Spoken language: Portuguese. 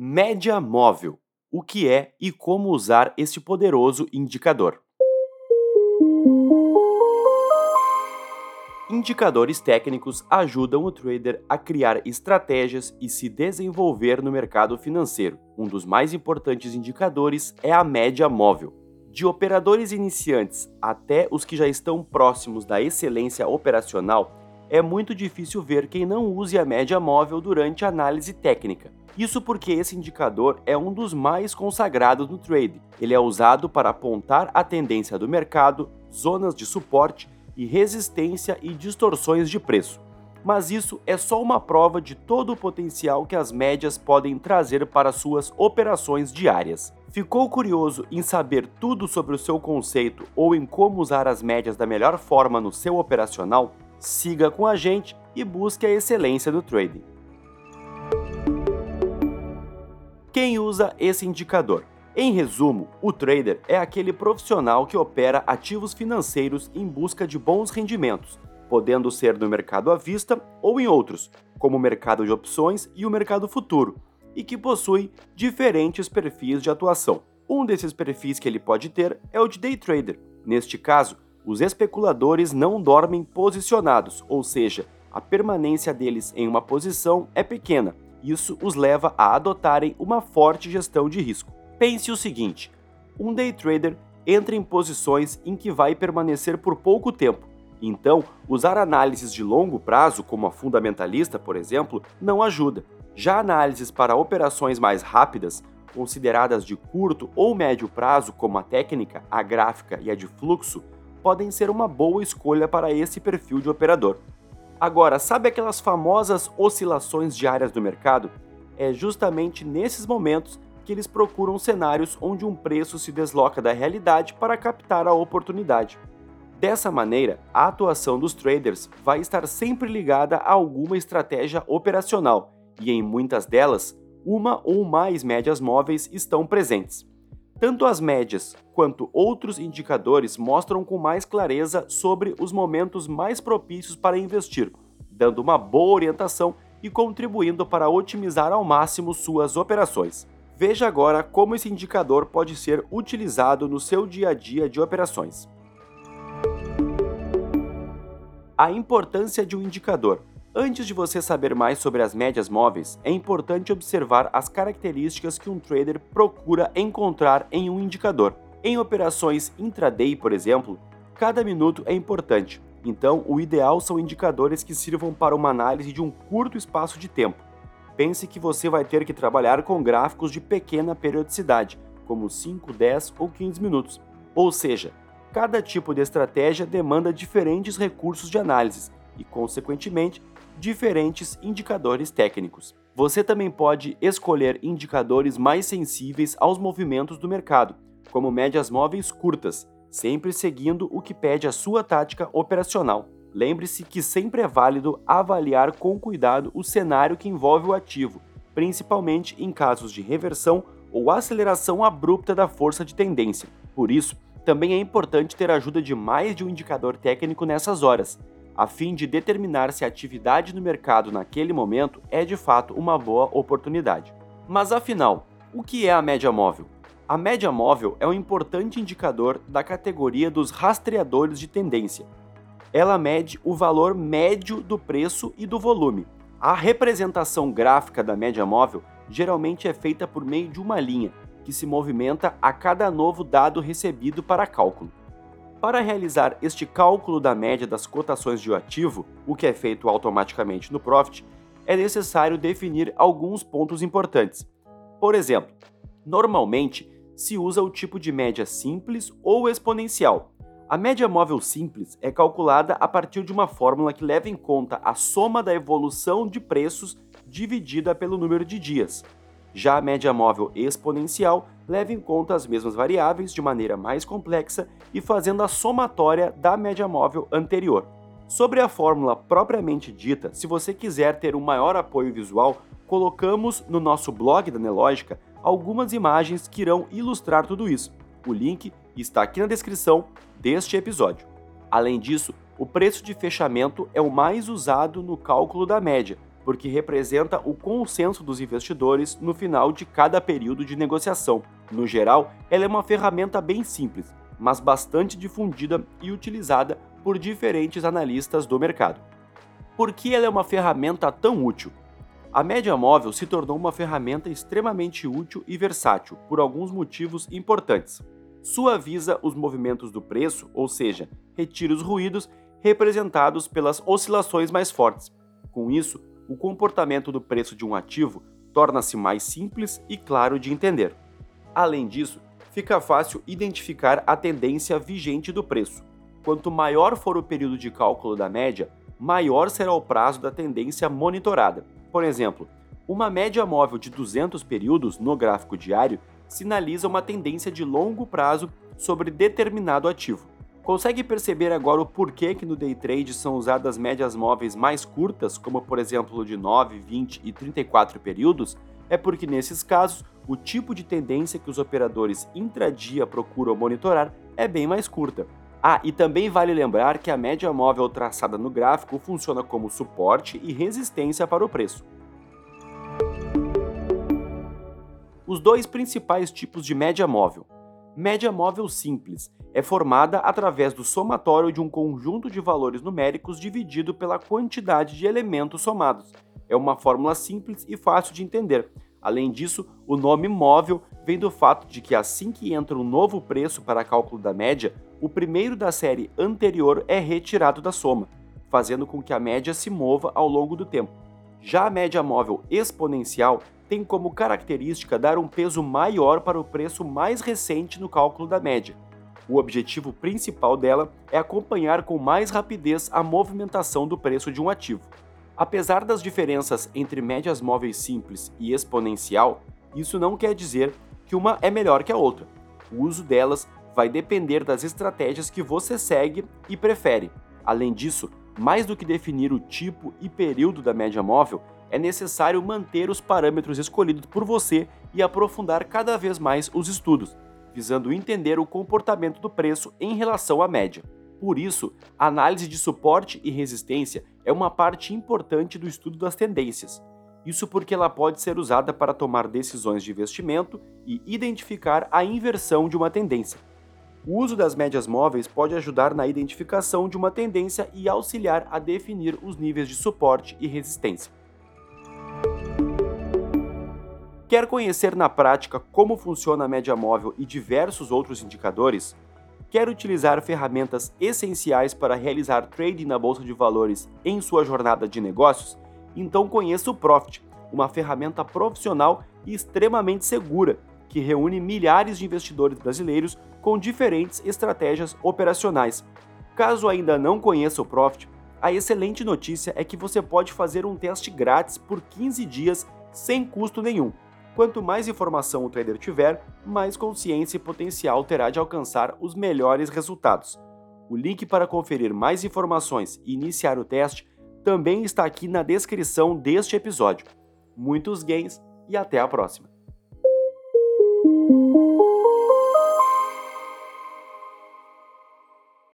Média móvel. O que é e como usar este poderoso indicador? Indicadores técnicos ajudam o trader a criar estratégias e se desenvolver no mercado financeiro. Um dos mais importantes indicadores é a média móvel. De operadores iniciantes até os que já estão próximos da excelência operacional, é muito difícil ver quem não use a média móvel durante a análise técnica. Isso porque esse indicador é um dos mais consagrados no trade. Ele é usado para apontar a tendência do mercado, zonas de suporte e resistência e distorções de preço. Mas isso é só uma prova de todo o potencial que as médias podem trazer para suas operações diárias. Ficou curioso em saber tudo sobre o seu conceito ou em como usar as médias da melhor forma no seu operacional? Siga com a gente e busque a excelência do trading. Quem usa esse indicador? Em resumo, o trader é aquele profissional que opera ativos financeiros em busca de bons rendimentos, podendo ser no mercado à vista ou em outros, como o mercado de opções e o mercado futuro, e que possui diferentes perfis de atuação. Um desses perfis que ele pode ter é o de day trader. Neste caso, os especuladores não dormem posicionados, ou seja, a permanência deles em uma posição é pequena isso os leva a adotarem uma forte gestão de risco. Pense o seguinte: um day trader entra em posições em que vai permanecer por pouco tempo. Então, usar análises de longo prazo, como a fundamentalista, por exemplo, não ajuda. Já análises para operações mais rápidas, consideradas de curto ou médio prazo, como a técnica, a gráfica e a de fluxo, podem ser uma boa escolha para esse perfil de operador. Agora, sabe aquelas famosas oscilações diárias do mercado? É justamente nesses momentos que eles procuram cenários onde um preço se desloca da realidade para captar a oportunidade. Dessa maneira, a atuação dos traders vai estar sempre ligada a alguma estratégia operacional, e em muitas delas, uma ou mais médias móveis estão presentes. Tanto as médias quanto outros indicadores mostram com mais clareza sobre os momentos mais propícios para investir, dando uma boa orientação e contribuindo para otimizar ao máximo suas operações. Veja agora como esse indicador pode ser utilizado no seu dia a dia de operações. A importância de um indicador. Antes de você saber mais sobre as médias móveis, é importante observar as características que um trader procura encontrar em um indicador. Em operações intraday, por exemplo, cada minuto é importante, então o ideal são indicadores que sirvam para uma análise de um curto espaço de tempo. Pense que você vai ter que trabalhar com gráficos de pequena periodicidade, como 5, 10 ou 15 minutos. Ou seja, cada tipo de estratégia demanda diferentes recursos de análise e, consequentemente, diferentes indicadores técnicos. Você também pode escolher indicadores mais sensíveis aos movimentos do mercado, como médias móveis curtas, sempre seguindo o que pede a sua tática operacional. Lembre-se que sempre é válido avaliar com cuidado o cenário que envolve o ativo, principalmente em casos de reversão ou aceleração abrupta da força de tendência. Por isso, também é importante ter a ajuda de mais de um indicador técnico nessas horas, a fim de determinar se a atividade no mercado naquele momento é de fato uma boa oportunidade. Mas afinal, o que é a média móvel? A média móvel é um importante indicador da categoria dos rastreadores de tendência. Ela mede o valor médio do preço e do volume. A representação gráfica da média móvel geralmente é feita por meio de uma linha, que se movimenta a cada novo dado recebido para cálculo. Para realizar este cálculo da média das cotações de um ativo, o que é feito automaticamente no Profit, é necessário definir alguns pontos importantes. Por exemplo, normalmente se usa o tipo de média simples ou exponencial. A média móvel simples é calculada a partir de uma fórmula que leva em conta a soma da evolução de preços dividida pelo número de dias. Já a média móvel exponencial leva em conta as mesmas variáveis de maneira mais complexa e fazendo a somatória da média móvel anterior. Sobre a fórmula propriamente dita, se você quiser ter um maior apoio visual, colocamos no nosso blog da Nelógica algumas imagens que irão ilustrar tudo isso. O link está aqui na descrição deste episódio. Além disso, o preço de fechamento é o mais usado no cálculo da média, porque representa o consenso dos investidores no final de cada período de negociação. No geral, ela é uma ferramenta bem simples, mas bastante difundida e utilizada por diferentes analistas do mercado. Por que ela é uma ferramenta tão útil? A média móvel se tornou uma ferramenta extremamente útil e versátil por alguns motivos importantes. Suaviza os movimentos do preço, ou seja, retira os ruídos representados pelas oscilações mais fortes. Com isso, o comportamento do preço de um ativo torna-se mais simples e claro de entender. Além disso, fica fácil identificar a tendência vigente do preço. Quanto maior for o período de cálculo da média, maior será o prazo da tendência monitorada. Por exemplo, uma média móvel de 200 períodos no gráfico diário sinaliza uma tendência de longo prazo sobre determinado ativo. Consegue perceber agora o porquê que no day trade são usadas médias móveis mais curtas, como por exemplo de 9, 20 e 34 períodos? É porque nesses casos, o tipo de tendência que os operadores intradia procuram monitorar é bem mais curta. Ah, e também vale lembrar que a média móvel traçada no gráfico funciona como suporte e resistência para o preço. Os dois principais tipos de média móvel. Média móvel simples é formada através do somatório de um conjunto de valores numéricos dividido pela quantidade de elementos somados. É uma fórmula simples e fácil de entender. Além disso, o nome móvel vem do fato de que assim que entra um novo preço para cálculo da média, o primeiro da série anterior é retirado da soma, fazendo com que a média se mova ao longo do tempo. Já a média móvel exponencial tem como característica dar um peso maior para o preço mais recente no cálculo da média. O objetivo principal dela é acompanhar com mais rapidez a movimentação do preço de um ativo. Apesar das diferenças entre médias móveis simples e exponencial, isso não quer dizer que uma é melhor que a outra. O uso delas vai depender das estratégias que você segue e prefere. Além disso, mais do que definir o tipo e período da média móvel, é necessário manter os parâmetros escolhidos por você e aprofundar cada vez mais os estudos, visando entender o comportamento do preço em relação à média. Por isso, a análise de suporte e resistência é uma parte importante do estudo das tendências. Isso porque ela pode ser usada para tomar decisões de investimento e identificar a inversão de uma tendência. O uso das médias móveis pode ajudar na identificação de uma tendência e auxiliar a definir os níveis de suporte e resistência. Quer conhecer na prática como funciona a média móvel e diversos outros indicadores? Quer utilizar ferramentas essenciais para realizar trading na bolsa de valores em sua jornada de negócios? Então conheça o Profit, uma ferramenta profissional e extremamente segura que reúne milhares de investidores brasileiros com diferentes estratégias operacionais. Caso ainda não conheça o Profit, a excelente notícia é que você pode fazer um teste grátis por 15 dias sem custo nenhum. Quanto mais informação o trader tiver, mais consciência e potencial terá de alcançar os melhores resultados. O link para conferir mais informações e iniciar o teste também está aqui na descrição deste episódio. Muitos gains e até a próxima!